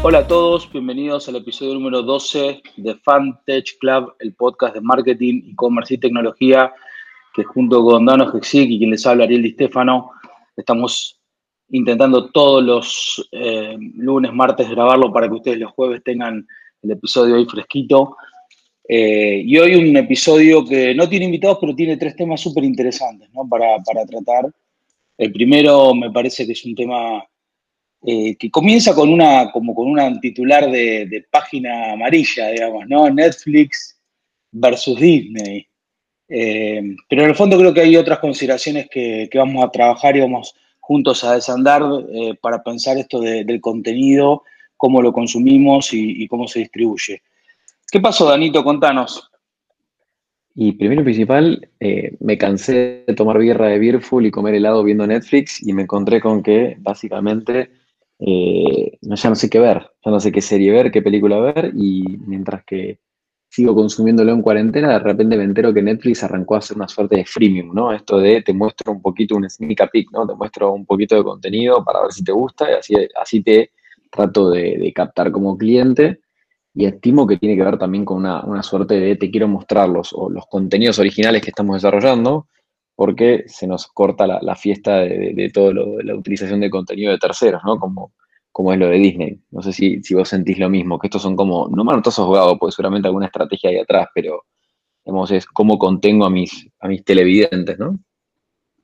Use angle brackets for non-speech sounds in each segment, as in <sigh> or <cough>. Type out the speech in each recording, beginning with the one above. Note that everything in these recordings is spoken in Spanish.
Hola a todos, bienvenidos al episodio número 12 de FanTech Club, el podcast de marketing, e-commerce y tecnología, que junto con Dano Hexic y quien les habla Ariel Di Stefano, estamos intentando todos los eh, lunes, martes grabarlo para que ustedes los jueves tengan el episodio ahí fresquito. Eh, y hoy un episodio que no tiene invitados, pero tiene tres temas súper interesantes ¿no? para, para tratar. El primero me parece que es un tema eh, que comienza con una, como con una titular de, página amarilla, digamos, ¿no? Netflix versus Disney. Eh, pero en el fondo creo que hay otras consideraciones que, vamos a trabajar y vamos juntos a desandar eh, para pensar esto del contenido, cómo lo consumimos y, y, cómo se distribuye. ¿Qué pasó, Danito? Contanos. Y primero y principal, me cansé de tomar birra de Beerful y comer helado viendo Netflix y me encontré con que básicamente eh, ya no sé qué ver, ya no sé qué serie ver, qué película ver, y mientras que sigo consumiéndolo en cuarentena, de repente me entero que Netflix arrancó a hacer una suerte de freemium, ¿no? Esto de te muestro un poquito un sneak peek, ¿no? Te muestro un poquito de contenido para ver si te gusta, y así, así te trato de, captar como cliente. Y estimo que tiene que ver también con una, suerte de te quiero mostrar los, los contenidos originales que estamos desarrollando, porque se nos corta la, fiesta de, todo lo, la utilización de contenido de terceros, ¿no? Como, como es lo de Disney. No sé si, vos sentís lo mismo, que estos son como, no manotazos jugados, porque seguramente alguna estrategia hay atrás, pero digamos, es cómo contengo a mis, a mis televidentes, ¿no?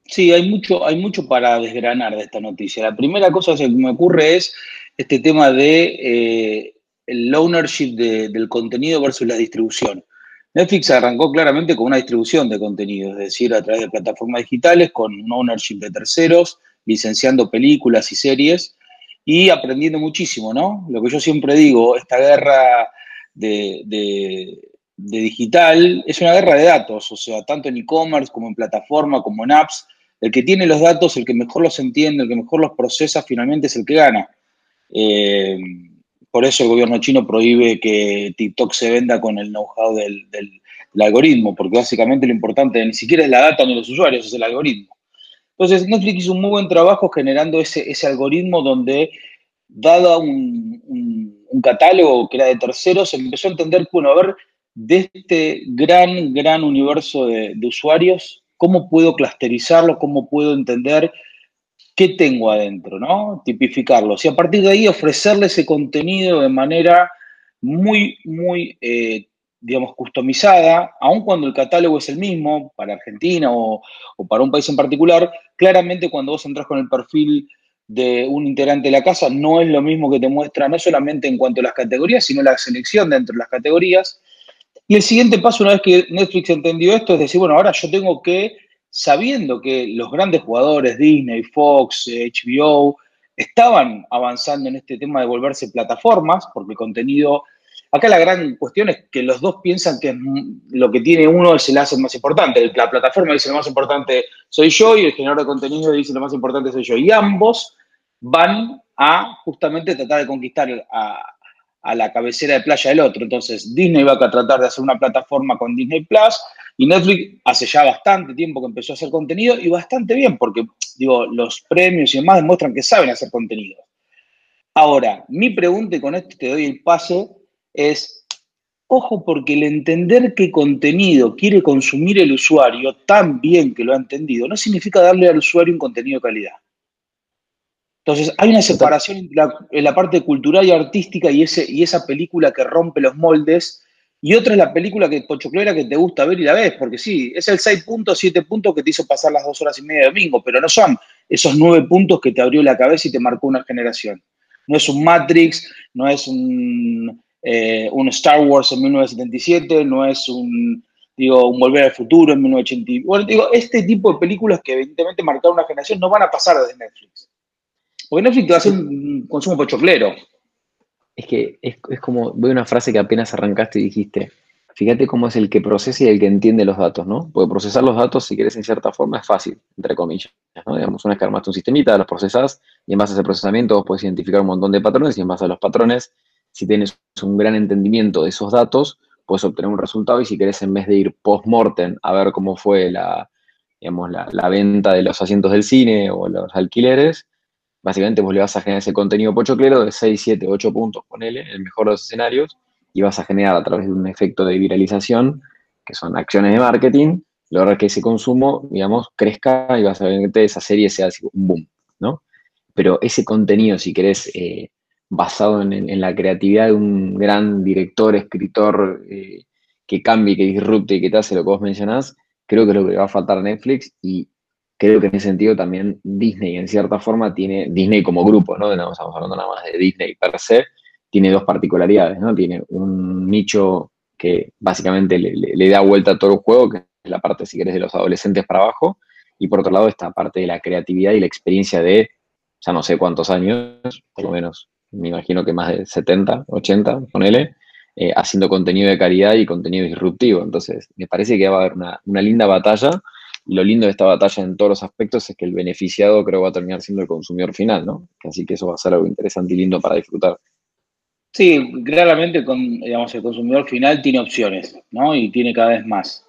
Sí, hay mucho, hay mucho para desgranar de esta noticia. La primera cosa que me ocurre es este tema de eh, el ownership del contenido versus la distribución. Netflix arrancó claramente con una distribución de contenido, es decir, a través de plataformas digitales, con un ownership de terceros, licenciando películas y series y aprendiendo muchísimo, ¿no? Lo que yo siempre digo, esta guerra de, digital es una guerra de datos, o sea, tanto en e-commerce como en plataforma, como en apps, el que tiene los datos, el que mejor los entiende, el que mejor los procesa, finalmente es el que gana. Eh, por eso el gobierno chino prohíbe que TikTok se venda con el know-how del, algoritmo, porque básicamente lo importante ni siquiera es la data ni los usuarios, es el algoritmo. Entonces, Netflix hizo un muy buen trabajo generando ese, algoritmo donde, dado un, catálogo que era de terceros, empezó a entender, bueno, a ver, de este gran, gran universo de, de usuarios, ¿cómo puedo clusterizarlo? ¿Cómo puedo entender qué tengo adentro, ¿no? Tipificarlos y a partir de ahí ofrecerle ese contenido de manera muy, muy, eh, digamos, customizada, aun cuando el catálogo es el mismo para Argentina o, para un país en particular, claramente cuando vos entras con el perfil de un integrante de la casa, no es lo mismo que te muestra, no solamente en cuanto a las categorías, sino la selección dentro de las categorías. Y el siguiente paso, una vez que Netflix entendió esto, es decir, bueno, ahora yo tengo que sabiendo que los grandes jugadores, Disney, Fox, HBO, estaban avanzando en este tema de volverse plataformas, porque el contenido, acá la gran cuestión es que los dos piensan que lo que tiene uno es el hace más importante. La plataforma dice lo más importante soy yo y el generador de contenido dice lo más importante soy yo. Y ambos van a justamente tratar de conquistar a, a la cabecera de playa del otro. Entonces, Disney va a tratar de hacer una plataforma con Disney Plus y Netflix hace ya bastante tiempo que empezó a hacer contenido y bastante bien, porque digo, los premios y demás demuestran que saben hacer contenido. Ahora, mi pregunta, y con esto te doy el paso, es, ojo, porque el entender qué contenido quiere consumir el usuario tan bien que lo ha entendido, no significa darle al usuario un contenido de calidad. Entonces, hay una separación entre la, parte cultural y artística y, ese, y esa película que rompe los moldes y otra es la película que pochoclera que te gusta ver y la ves, porque sí, es el 6 puntos, 7 puntos que te hizo pasar las dos horas y media de domingo, pero no son esos 9 puntos que te abrió la cabeza y te marcó una generación. No es un Matrix, no es un, eh, un Star Wars en 1977, no es un, digo, un Volver al Futuro en 1980. Bueno, digo, este tipo de películas que evidentemente marcaron una generación no van a pasar desde Netflix. Porque Netflix te va a hacer un consumo pochoclero es que es, como, veo una frase que apenas arrancaste y dijiste, fíjate cómo es el que procesa y el que entiende los datos, ¿no? Porque procesar los datos, si quieres en cierta forma, es fácil, entre comillas, ¿no? Digamos, una vez que armaste un sistemita, los procesás y en base a ese procesamiento vos puedes identificar un montón de patrones y en base a los patrones, si tienes un gran entendimiento de esos datos, puedes obtener un resultado y si querés en vez de ir post-mortem a ver cómo fue la, digamos, la, la, venta de los asientos del cine o los alquileres, básicamente vos le vas a generar ese contenido pochoclero de 6, 7, 8 puntos, ponele, en el mejor de los escenarios, y vas a generar a través de un efecto de viralización, que son acciones de marketing, lograr que ese consumo, digamos, crezca y vas a ver que esa serie sea un boom, ¿no? Pero ese contenido, si querés, eh, basado en, la creatividad de un gran director, escritor, eh, que cambie, que disrupte y que te hace lo que vos mencionás, creo que es lo que va a faltar a Netflix y creo que en ese sentido también Disney, en cierta forma, tiene, Disney como grupo, ¿no? No estamos hablando nada más de Disney per se, tiene dos particularidades, ¿no? Tiene un nicho que básicamente le, da vuelta a todo el juego, que es la parte, si querés, de los adolescentes para abajo, y por otro lado esta parte de la creatividad y la experiencia de, ya no sé cuántos años, por lo menos, me imagino que más de 70, 80, ponele, eh, haciendo contenido de calidad y contenido disruptivo. Entonces, me parece que va a haber una, una linda batalla lo lindo de esta batalla en todos los aspectos es que el beneficiado creo va a terminar siendo el consumidor final, ¿no? Así que eso va a ser algo interesante y lindo para disfrutar. Sí, claramente digamos, el consumidor final tiene opciones, ¿no? Y tiene cada vez más.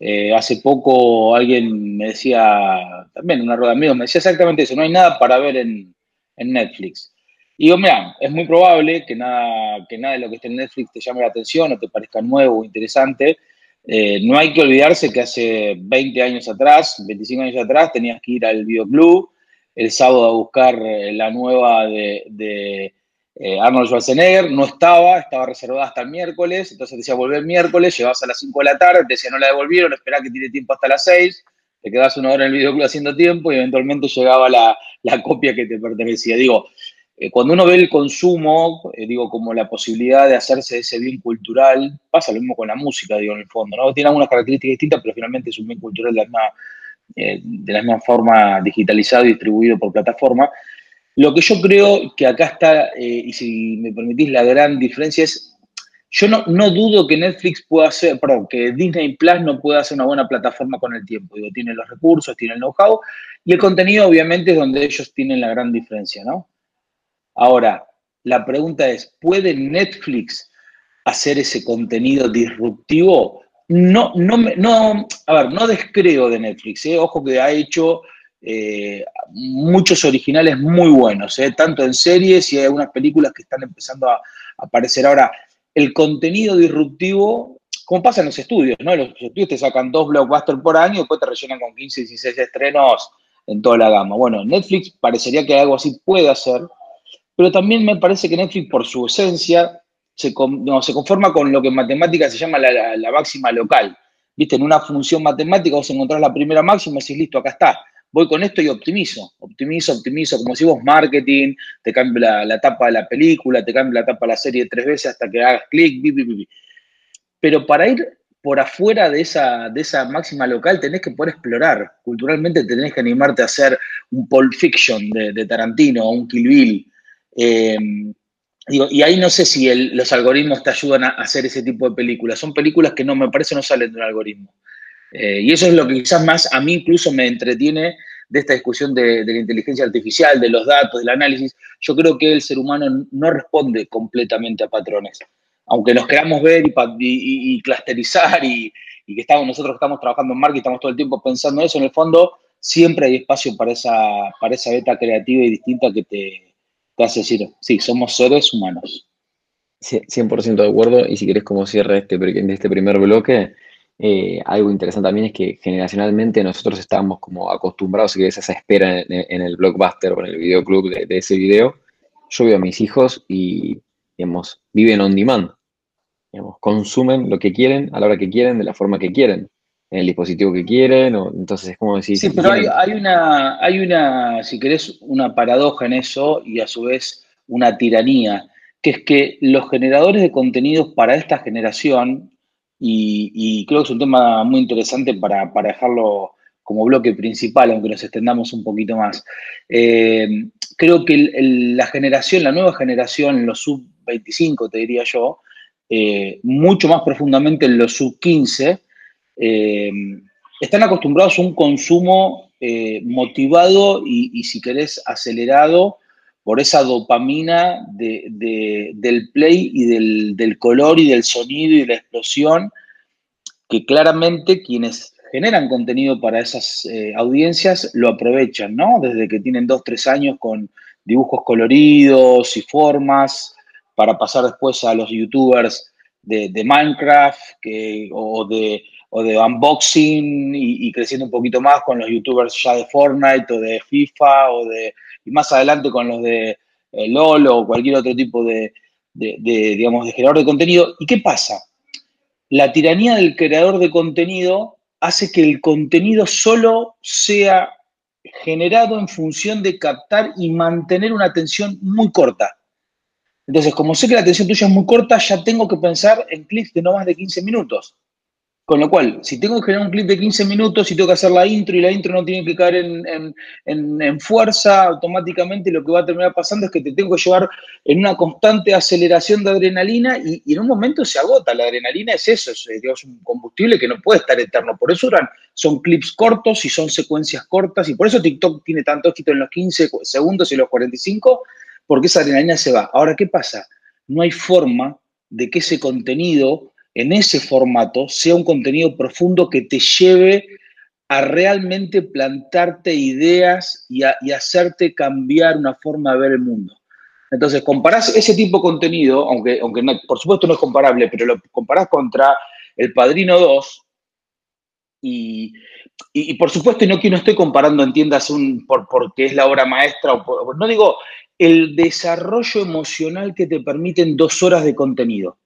Eh, hace poco alguien me decía, también una rueda de amigos, me decía exactamente eso, no hay nada para ver en, Netflix. Y digo, mira, es muy probable que nada, que nada de lo que esté en Netflix te llame la atención o te parezca nuevo o interesante, eh, no hay que olvidarse que hace 20 años atrás, 25 años atrás, tenías que ir al videoclub el sábado a buscar eh, la nueva de, eh, Arnold Schwarzenegger, no estaba, estaba reservada hasta el miércoles, entonces decía volver miércoles, llegabas a las 5 de la tarde, te decía no la devolvieron, esperá que tiene tiempo hasta las 6, te quedabas una hora en el videoclub haciendo tiempo y eventualmente llegaba la, la copia que te pertenecía. Digo, eh, cuando uno ve el consumo, eh, digo, como la posibilidad de hacerse ese bien cultural, pasa lo mismo con la música, digo, en el fondo, ¿no? Tiene algunas características distintas, pero finalmente es un bien cultural de la misma, eh, de la misma forma digitalizado y distribuido por plataforma. Lo que yo creo que acá está, y si me permitís, la gran diferencia es, yo no, no dudo que Netflix pueda hacer, perdón, que Disney Plus no pueda hacer una buena plataforma con el tiempo. Digo, tiene los recursos, tiene el know-how, y el contenido obviamente es donde ellos tienen la gran diferencia, ¿no? Ahora, la pregunta es, ¿puede Netflix hacer ese contenido disruptivo? No, no, no, a ver, no descreo de Netflix, ¿eh? ojo que ha hecho eh, muchos originales muy buenos, ¿eh? tanto en series y hay algunas películas que están empezando a, aparecer. Ahora, el contenido disruptivo, como pasa en los estudios, ¿no? Los estudios te sacan dos blockbusters por año y después te rellenan con 15, 16 estrenos en toda la gama. Bueno, Netflix parecería que algo así puede hacer, pero también me parece que Netflix, por su esencia, se, se conforma con lo que en matemáticas se llama la, máxima local. ¿Viste? En una función matemática vos encontrás la primera máxima y decís, listo, acá está. Voy con esto y optimizo, optimizo, optimizo, como si vos marketing, te cambio la, tapa de la película, te cambio la tapa de la serie tres veces hasta que hagas clic, pero para ir por afuera de esa, de esa máxima local tenés que poder explorar. Culturalmente tenés que animarte a hacer un Pulp Fiction de, de Tarantino o un Kill Bill eh, y ahí no sé si los algoritmos te ayudan a hacer ese tipo de películas. Son películas que no me parece no salen de un algoritmo. Eh, y eso es lo que quizás más a mí incluso me entretiene de esta discusión de, la inteligencia artificial, de los datos, del análisis. Yo creo que el ser humano no responde completamente a patrones. Aunque nos queramos ver y, clusterizar y, que estamos, nosotros estamos trabajando en marketing, estamos todo el tiempo pensando en eso, en el fondo siempre hay espacio para esa, para esa beta creativa y distinta que te, hace decir, sí, somos seres humanos. 100% de acuerdo, y si querés como cierre este, este primer bloque, eh, algo interesante también es que generacionalmente nosotros estábamos como acostumbrados, a esa espera en, el blockbuster o en el videoclub de, de, ese video. Yo veo a mis hijos y, digamos, viven on demand. Digamos, consumen lo que quieren, a la hora que quieren, de la forma que quieren en el dispositivo que quieren, o, entonces es como decir... Sí, pero hay, una, hay una, si querés, una paradoja en eso y a su vez una tiranía, que es que los generadores de contenidos para esta generación, y, creo que es un tema muy interesante para, dejarlo como bloque principal, aunque nos extendamos un poquito más, eh, creo que la generación, la nueva generación, los sub-25, te diría yo, eh, mucho más profundamente en los sub-15, eh, están acostumbrados a un consumo eh, motivado y, si querés, acelerado por esa dopamina del play y del, color y del sonido y de la explosión, que claramente quienes generan contenido para esas eh, audiencias lo aprovechan, ¿no? Desde que tienen dos, tres años con dibujos coloridos y formas para pasar después a los youtubers de, Minecraft o, de, de unboxing y, creciendo un poquito más con los youtubers ya de Fortnite o de FIFA o de, y más adelante con los de eh, LOL o cualquier otro tipo de, digamos, de generador de contenido. ¿Y qué pasa? La tiranía del creador de contenido hace que el contenido solo sea generado en función de captar y mantener una atención muy corta. Entonces, como sé que la atención tuya es muy corta, ya tengo que pensar en clips de no más de 15 minutos. Con lo cual, si tengo que generar un clip de 15 minutos y tengo que hacer la intro y la intro no tiene que caer en, fuerza, automáticamente lo que va a terminar pasando es que te tengo que llevar en una constante aceleración de adrenalina y, en un momento se agota. La adrenalina es eso, es, un combustible que no puede estar eterno. Por eso son clips cortos y son secuencias cortas y por eso TikTok tiene tanto éxito en los 15 segundos y los 45, porque esa adrenalina se va. Ahora, ¿qué pasa? No hay forma de que ese contenido en ese formato sea un contenido profundo que te lleve a realmente plantarte ideas y, hacerte cambiar una forma de ver el mundo. Entonces, comparás ese tipo de contenido, aunque, aunque por supuesto no es comparable, pero lo comparás contra El Padrino 2, y, por supuesto no que no estoy comparando, entiendas, un, por, porque es la obra maestra, o no digo el desarrollo emocional que te permiten dos horas de contenido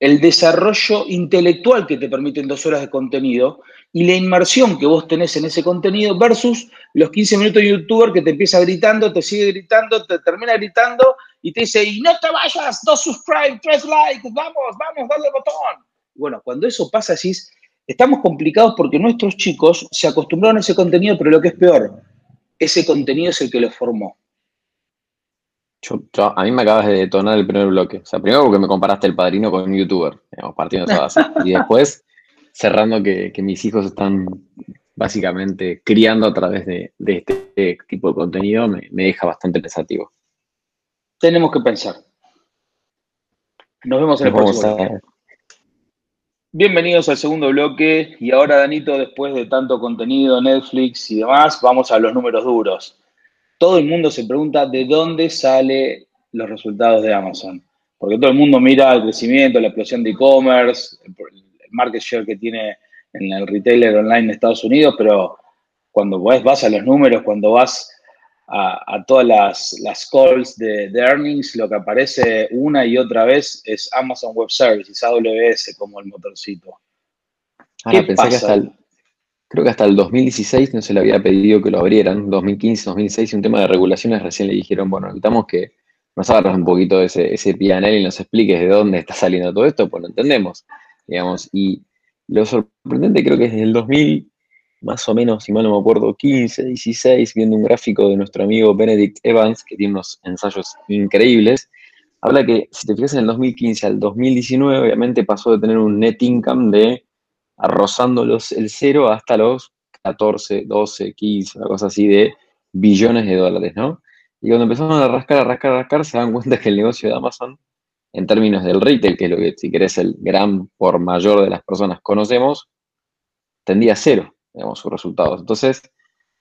el desarrollo intelectual que te permiten dos horas de contenido y la inmersión que vos tenés en ese contenido versus los 15 minutos de youtuber que te empieza gritando, te sigue gritando, te termina gritando y te dice, y no te vayas, dos subscribe, tres likes, vamos, vamos, dale botón. Bueno, cuando eso pasa, decís, estamos complicados porque nuestros chicos se acostumbraron a ese contenido, pero lo que es peor, ese contenido es el que los formó a mí me acabas de detonar el primer bloque. O sea, primero porque me comparaste el padrino con un youtuber, digamos, partiendo esa base. <laughs> Y después, cerrando que, mis hijos están básicamente criando a través de, este tipo de contenido, me, deja bastante pensativo. Tenemos que pensar. Nos vemos en el próximo. Bienvenidos al segundo bloque. Y ahora, Danito, después de tanto contenido, Netflix y demás, vamos a los números duros todo el mundo se pregunta de dónde salen los resultados de Amazon. Porque todo el mundo mira el crecimiento, la explosión de e-commerce, el market share que tiene en el retailer online de Estados Unidos, pero cuando vas a los números, cuando vas a, todas las, calls de, earnings, lo que aparece una y otra vez es Amazon Web Services, AWS como el motorcito. ¿Qué pasa? Creo que hasta el 2016 no se le había pedido que lo abrieran, 2015, 2016, un tema de regulaciones, recién le dijeron, bueno, necesitamos que nos abras un poquito ese, ese PNL y nos expliques de dónde está saliendo todo esto, pues lo entendemos, digamos, y lo sorprendente creo que es desde el 2000, más o menos, si mal no me acuerdo, 15, 16, viendo un gráfico de nuestro amigo Benedict Evans, que tiene unos ensayos increíbles, habla que, si te fijas en el 2015 al 2019, obviamente pasó de tener un net income de rozando el cero hasta los 14, 12, 15, una cosa así de billones de dólares, ¿no? Y cuando empezamos a rascar, a rascar, a rascar, se dan cuenta que el negocio de Amazon, en términos del retail, que es lo que, si querés, el gran por mayor de las personas conocemos, tendía cero, digamos, sus resultados. Entonces,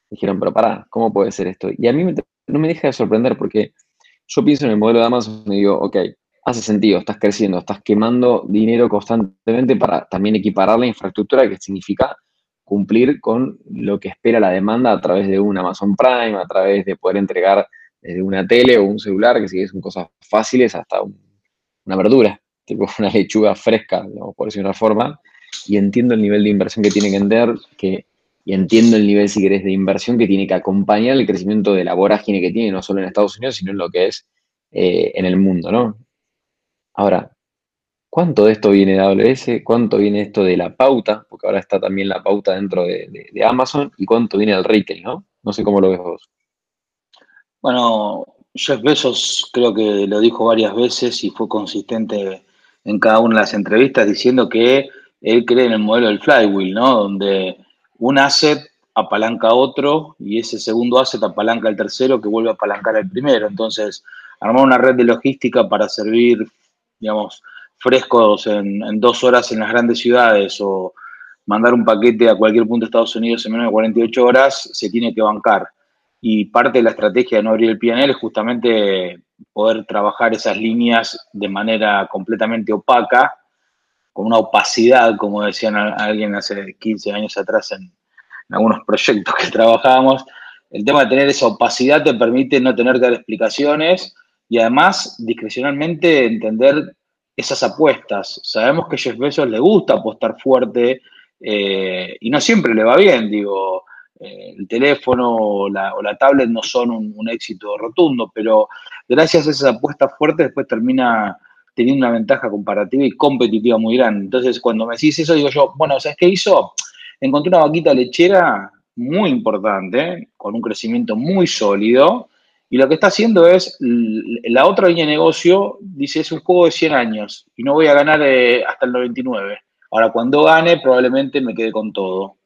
dijeron, pero pará, ¿cómo puede ser esto? Y a mí no me deja de sorprender porque yo pienso en el modelo de Amazon y digo, ok, hace sentido, estás creciendo, estás quemando dinero constantemente para también equiparar la infraestructura que significa cumplir con lo que espera la demanda a través de un Amazon Prime, a través de poder entregar desde una tele o un celular, que sí son cosas fáciles, hasta una verdura, <laughs> tipo una lechuga fresca, por decir una forma, y entiendo el nivel de inversión que tiene que entender, que, y entiendo el nivel, si querés, de inversión que tiene que acompañar el crecimiento de la vorágine que tiene, no solo en Estados Unidos, sino en lo que es eh, en el mundo, ¿no? Ahora, ¿cuánto de esto viene de AWS? ¿Cuánto viene esto de la pauta? Porque ahora está también la pauta dentro de, Amazon. ¿Y cuánto viene del retail, no? No sé cómo lo ves vos. Bueno, Jeff Bezos creo que lo dijo varias veces y fue consistente en cada una de las entrevistas diciendo que él cree en el modelo del flywheel, ¿no? Donde un asset apalanca a otro y ese segundo asset apalanca al tercero que vuelve a apalancar al primero. Entonces, armar una red de logística para servir digamos, frescos en, dos horas en las grandes ciudades o mandar un paquete a cualquier punto de Estados Unidos en menos de 48 horas, se tiene que bancar. y parte de la estrategia de no abrir el PNL es justamente poder trabajar esas líneas de manera completamente opaca, con una opacidad, como decían alguien hace 15 años atrás en, algunos proyectos que <laughs> trabajábamos. El tema de tener esa opacidad te permite no tener que dar explicaciones y además discrecionalmente entender esas apuestas. Sabemos que a Jeff Bezos le gusta apostar fuerte eh, y no siempre le va bien, digo, eh, el teléfono o la, tablet no son un, éxito rotundo, pero gracias a esas apuestas fuertes después termina teniendo una ventaja comparativa y competitiva muy grande. Entonces, cuando me decís eso, digo yo, bueno, ¿sabes qué hizo? Encontré una vaquita lechera muy importante, con un crecimiento muy sólido, y lo que está haciendo es, la otra línea de negocio, dice, es un juego de 100 años, y no voy a ganar eh, hasta el 99. Ahora, cuando gane, probablemente me quede con todo.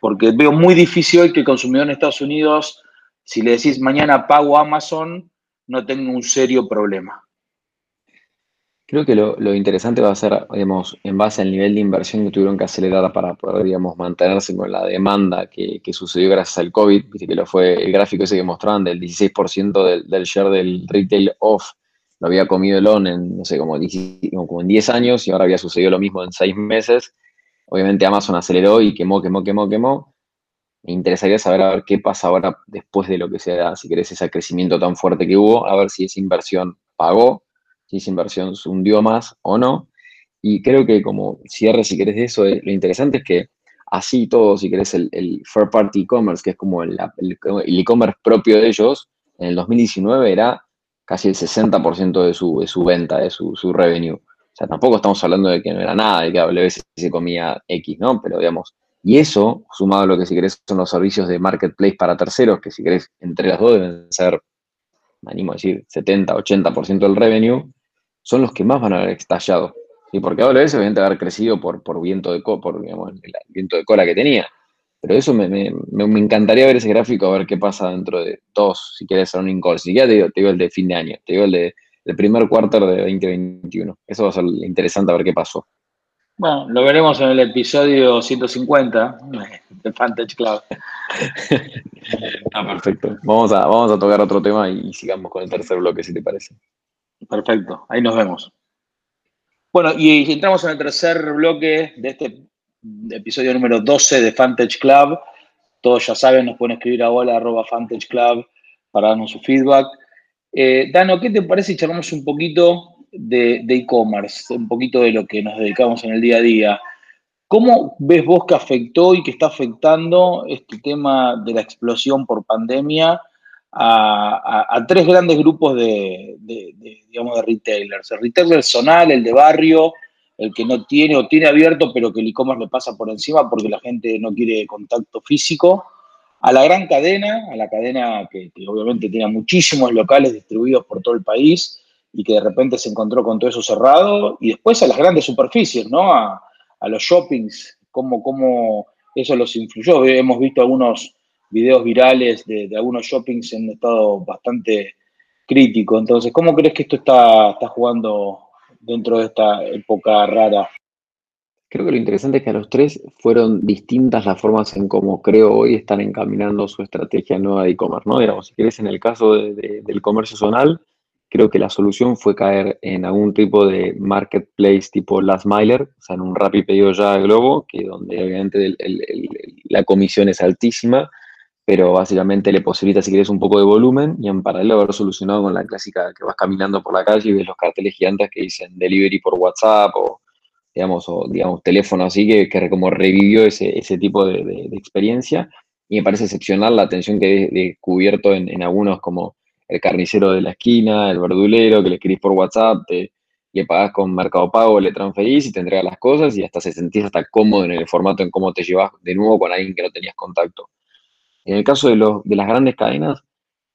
Porque veo muy difícil hoy que el consumidor en Estados Unidos, si le decís mañana pago Amazon, no tenga un serio problema. Creo que lo, interesante va a ser, digamos, en base al nivel de inversión que tuvieron que acelerar para poder, digamos, mantenerse con la demanda que, sucedió gracias al COVID, viste que lo fue el gráfico ese que mostraban del 16% del, del, share del retail off, lo había comido el on en, no sé, como, como en 10 años y ahora había sucedido lo mismo en 6 meses. Obviamente Amazon aceleró y quemó, quemó, quemó, quemó. Me interesaría saber a ver qué pasa ahora después de lo que sea, si querés, ese crecimiento tan fuerte que hubo, a ver si esa inversión pagó si esa inversión se hundió más o no. Y creo que como cierre, si querés, de eso, eh, lo interesante es que así todo, si querés, el, el Fair Party E-Commerce, que es como el e-commerce propio de ellos, en el 2019 era casi el 60% de su, de su venta, de su, su revenue. O sea, tampoco estamos hablando de que no era nada, de que AWS se comía X, ¿no? Pero digamos, y eso, sumado a lo que si querés son los servicios de marketplace para terceros, que si querés entre las dos deben ser, me animo a decir, 70, 80% del revenue, son los que más van a haber estallado. Y porque AWS obviamente haber crecido por, por viento de por el viento de cola que tenía. Pero eso me, me, me, encantaría ver ese gráfico, a ver qué pasa dentro de dos, si quieres un call. Si ya te digo, te digo el de fin de año, te digo el de el primer cuarto de 2021. Eso va a ser interesante a ver qué pasó. Bueno, lo veremos en el episodio 150 de Fantage Club. <laughs> ah, perfecto. Vamos a, vamos a tocar otro tema y sigamos con el tercer bloque, si te parece. Perfecto, ahí nos vemos. Bueno, y entramos en el tercer bloque de este episodio número 12 de Fantage Club. Todos ya saben, nos pueden escribir a arroba Club para darnos su feedback. Eh, Dano, ¿qué te parece si charlamos un poquito de e-commerce, un poquito de lo que nos dedicamos en el día a día? ¿Cómo ves vos que afectó y que está afectando este tema de la explosión por pandemia a, tres grandes grupos de, digamos, de retailers. El retailer zonal, el de barrio, el que no tiene o tiene abierto, pero que el e-commerce le pasa por encima porque la gente no quiere contacto físico. A la gran cadena, a la cadena que, obviamente tiene muchísimos locales distribuidos por todo el país y que de repente se encontró con todo eso cerrado. Y después a las grandes superficies, ¿no? A, los shoppings, cómo, cómo eso los influyó. Hemos visto algunos videos virales de, algunos shoppings en un estado bastante crítico. Entonces, ¿cómo crees que esto está, está jugando dentro de esta época rara? Creo que lo interesante es que a los tres fueron distintas las formas en cómo creo hoy están encaminando su estrategia nueva de e-commerce, ¿no? Digamos, si querés, en el caso del comercio zonal, creo que la solución fue caer en algún tipo de marketplace tipo Last Miler, o sea, en un rápido pedido ya Globo, que donde obviamente la comisión es altísima, pero básicamente le posibilita, si quieres, un poco de volumen y en paralelo haber solucionado con la clásica que vas caminando por la calle y ves los carteles gigantes que dicen delivery por WhatsApp o, digamos, o, digamos teléfono así, que, que como revivió ese, ese tipo de, experiencia y me parece excepcional la atención que he descubierto en, en, algunos como el carnicero de la esquina, el verdulero, que le escribís por WhatsApp, te, le pagás con Mercado Pago, le transferís y te entrega las cosas y hasta se sentís hasta cómodo en el formato en cómo te llevas de nuevo con alguien que no tenías contacto. En el caso de, los, de las grandes cadenas,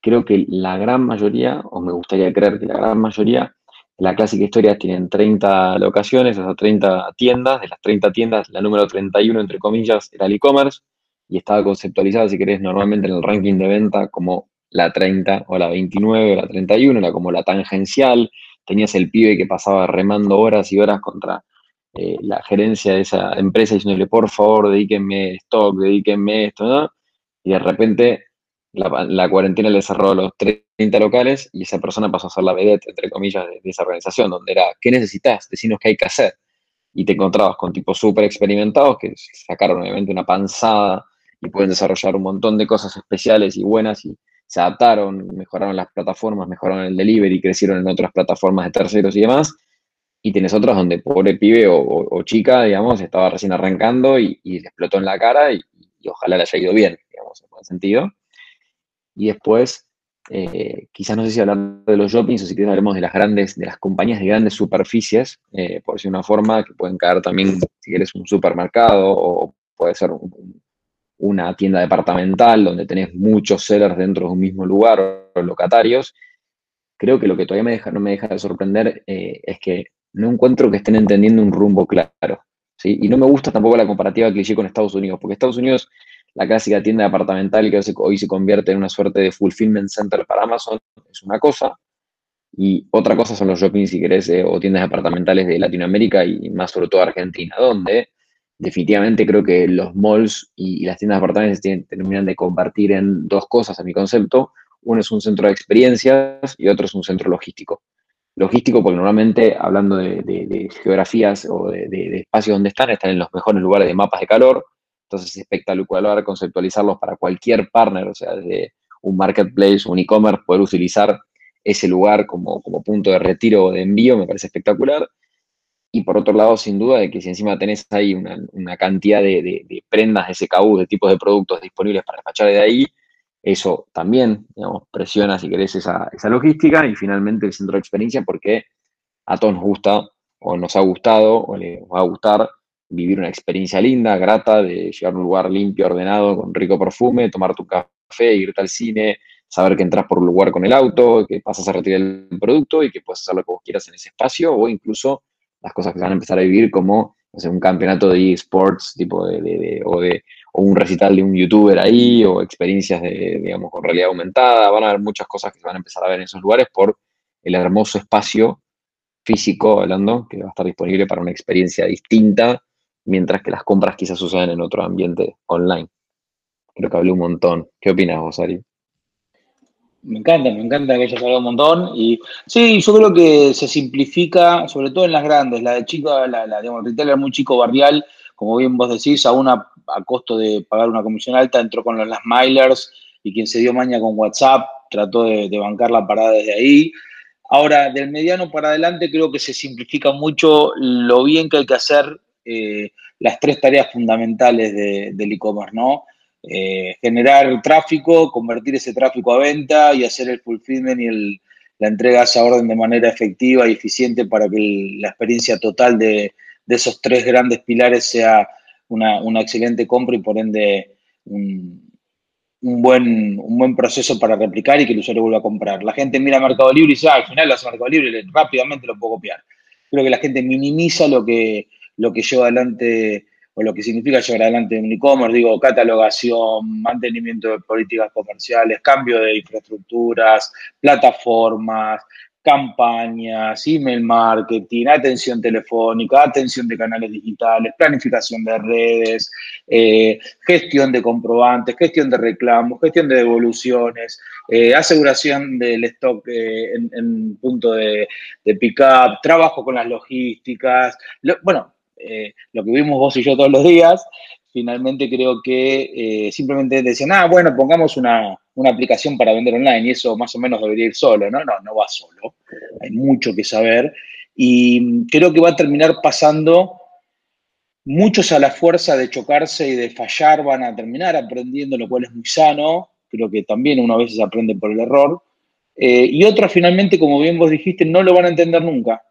creo que la gran mayoría, o me gustaría creer que la gran mayoría, la clásica historia tienen 30 locaciones, o sea, 30 tiendas. De las 30 tiendas, la número 31, entre comillas, era el e-commerce y estaba conceptualizada, si querés, normalmente en el ranking de venta como la 30 o la 29 o la 31, era como la tangencial. Tenías el pibe que pasaba remando horas y horas contra eh, la gerencia de esa empresa diciéndole, por favor, dedíquenme stock, dedíquenme esto, ¿no? Y de repente la, cuarentena le cerró los 30 locales y esa persona pasó a ser la vedette, entre comillas, de, esa organización, donde era, ¿qué necesitas? Decinos qué hay que hacer. Y te encontrabas con tipos súper experimentados que sacaron obviamente una panzada y pueden desarrollar un montón de cosas especiales y buenas y se adaptaron, mejoraron las plataformas, mejoraron el delivery, crecieron en otras plataformas de terceros y demás. Y tienes otras donde pobre pibe o, chica, digamos, estaba recién arrancando y, explotó en la cara y, y ojalá le haya ido bien, digamos, en buen sentido. Y después, eh, quizás no sé si hablar de los shoppings o si quieres hablemos de las grandes, de las compañías de grandes superficies, eh, por decir una forma, que pueden caer también, si quieres, un supermercado o puede ser una tienda departamental donde tenés muchos sellers dentro de un mismo lugar o locatarios. Creo que lo que todavía me deja, no me deja de sorprender eh, es que no encuentro que estén entendiendo un rumbo claro. ¿sí? Y no me gusta tampoco la comparativa que hice con Estados Unidos, porque Estados Unidos la clásica tienda departamental que hoy se convierte en una suerte de fulfillment center para Amazon es una cosa. Y otra cosa son los shopping, si querés, eh, o tiendas departamentales de Latinoamérica y más sobre todo Argentina, donde definitivamente creo que los malls y, las tiendas departamentales terminan de convertir en dos cosas a mi concepto. Uno es un centro de experiencias y otro es un centro logístico. Logístico porque normalmente, hablando de, geografías o de, espacios donde están, están en los mejores lugares de mapas de calor, entonces es espectacular conceptualizarlos para cualquier partner, o sea, desde un marketplace, un e-commerce, poder utilizar ese lugar como, como punto de retiro o de envío, me parece espectacular. Y por otro lado, sin duda, de que si encima tenés ahí una, cantidad de, prendas de SKU, de tipos de productos disponibles para despachar de ahí, eso también, digamos, presiona, si querés, esa, esa logística. Y finalmente el centro de experiencia, porque a todos nos gusta, o nos ha gustado, o les va a gustar vivir una experiencia linda, grata, de llegar a un lugar limpio, ordenado, con rico perfume, tomar tu café, irte al cine, saber que entras por un lugar con el auto, que pasas a retirar el producto y que puedes hacer lo que vos quieras en ese espacio, o incluso las cosas que se van a empezar a vivir como un campeonato de esports tipo de, o de o un recital de un youtuber ahí, o experiencias de, digamos, con realidad aumentada. Van a haber muchas cosas que se van a empezar a ver en esos lugares por el hermoso espacio físico, hablando, que va a estar disponible para una experiencia distinta mientras que las compras quizás sucedan en otro ambiente online. Creo que hablé un montón. ¿Qué opinas vos, Ari? Me encanta, me encanta que hayas hablado un montón. Y sí, yo creo que se simplifica, sobre todo en las grandes, la de chico, la, la digamos, retailer muy chico barrial, como bien vos decís, a una a costo de pagar una comisión alta, entró con los last milers y quien se dio maña con WhatsApp trató de bancar la parada desde ahí. Ahora, del mediano para adelante creo que se simplifica mucho lo bien que hay que hacer eh, las tres tareas fundamentales del e-commerce, ¿no? Eh, generar tráfico, convertir ese tráfico a venta y hacer el fulfillment y la entrega a esa orden de manera efectiva y eficiente para que la experiencia total de, esos tres grandes pilares sea una, excelente compra y por ende un, buen, un buen proceso para replicar y que el usuario vuelva a comprar. La gente mira Mercado Libre y dice, ah, al final lo hace Mercado Libre, rápidamente lo puedo copiar. Creo que la gente minimiza lo que, lo que lleva adelante o lo que significa llevar adelante un e-commerce, digo, catalogación, mantenimiento de políticas comerciales, cambio de infraestructuras, plataformas, campañas, email marketing, atención telefónica, atención de canales digitales, planificación de redes, eh, gestión de comprobantes, gestión de reclamos, gestión de devoluciones, eh, aseguración del stock eh, en, punto de, de pick-up, trabajo con las logísticas. bueno, eh, lo que vimos vos y yo todos los días, finalmente creo que eh, simplemente decían, ah, bueno, pongamos una, aplicación para vender online y eso más o menos debería ir solo. No, no, no va solo. Hay mucho que saber y creo que va a terminar pasando. Muchos a la fuerza de chocarse y de fallar van a terminar aprendiendo, lo cual es muy sano. Creo que también uno a veces aprende por el error. Eh, y otros finalmente, como bien vos dijiste, no lo van a entender nunca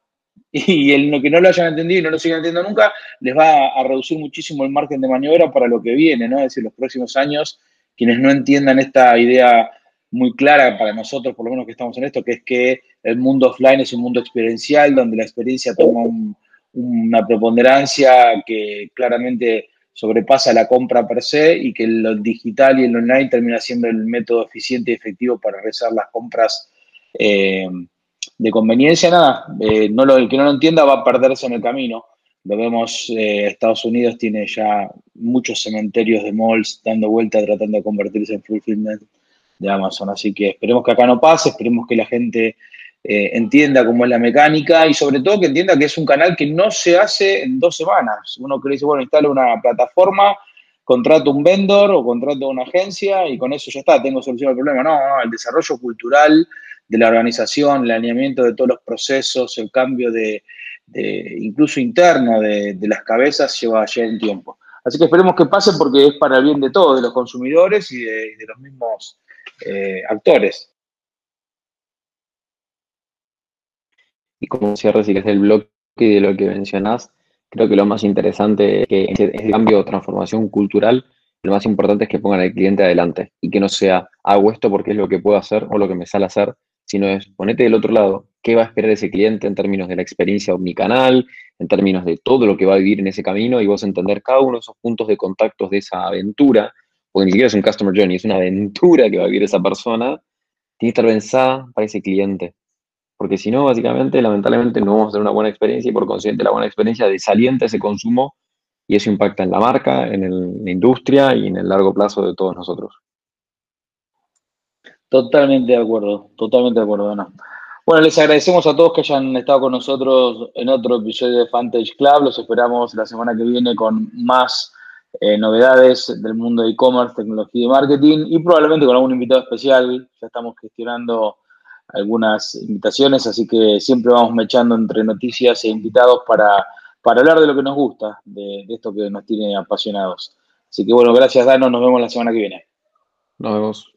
<laughs> y el que no lo hayan entendido y no lo sigan entendiendo nunca, les va a, reducir muchísimo el margen de maniobra para lo que viene, ¿no? Es decir, los próximos años, quienes no entiendan esta idea muy clara para nosotros, por lo menos que estamos en esto, que es que el mundo offline es un mundo experiencial, donde la experiencia toma una preponderancia que claramente sobrepasa la compra per se y que lo digital y el online termina siendo el método eficiente y efectivo para realizar las compras eh, de conveniencia, nada, eh, no lo, el que no lo entienda va a perderse en el camino. Lo vemos, eh, Estados Unidos tiene ya muchos cementerios de malls dando vuelta tratando de convertirse en fulfillment de Amazon. Así que esperemos que acá no pase, esperemos que la gente eh, entienda cómo es la mecánica y sobre todo que entienda que es un canal que no se hace en dos semanas. Uno que dice, bueno, instala una plataforma, contrato un vendor o contrato una agencia y con eso ya está, tengo solución al problema. No, no, el desarrollo cultural de la organización, el alineamiento de todos los procesos, el cambio de, incluso interno de, las cabezas lleva ya un tiempo. Así que esperemos que pase porque es para el bien de todos, de los consumidores y de, los mismos eh, actores. Y como cierre, si es el bloque de lo que mencionás, creo que lo más interesante es que ese, cambio o transformación cultural, lo más importante es que pongan al cliente adelante y que no sea hago esto porque es lo que puedo hacer o lo que me sale hacer, sino es ponete del otro lado, qué va a esperar ese cliente en términos de la experiencia omnicanal, en términos de todo lo que va a vivir en ese camino y vos entender cada uno de esos puntos de contactos de esa aventura, porque ni siquiera es un customer journey, es una aventura que va a vivir esa persona, tiene que estar pensada para ese cliente. Porque si no, básicamente, lamentablemente, no vamos a tener una buena experiencia y por consiguiente la buena experiencia desalienta ese consumo y eso impacta en la marca, en la industria y en el largo plazo de todos nosotros. Totalmente de acuerdo, totalmente de acuerdo, Bueno, les agradecemos a todos que hayan estado con nosotros en otro episodio de Fantage Club. Los esperamos la semana que viene con más eh, novedades del mundo de e-commerce, tecnología y marketing y probablemente con algún invitado especial. Ya estamos gestionando algunas invitaciones, así que siempre vamos mechando entre noticias e invitados para, para hablar de lo que nos gusta, de, de esto que nos tiene apasionados. Así que bueno, gracias Dano, nos vemos la semana que viene. Nos vemos.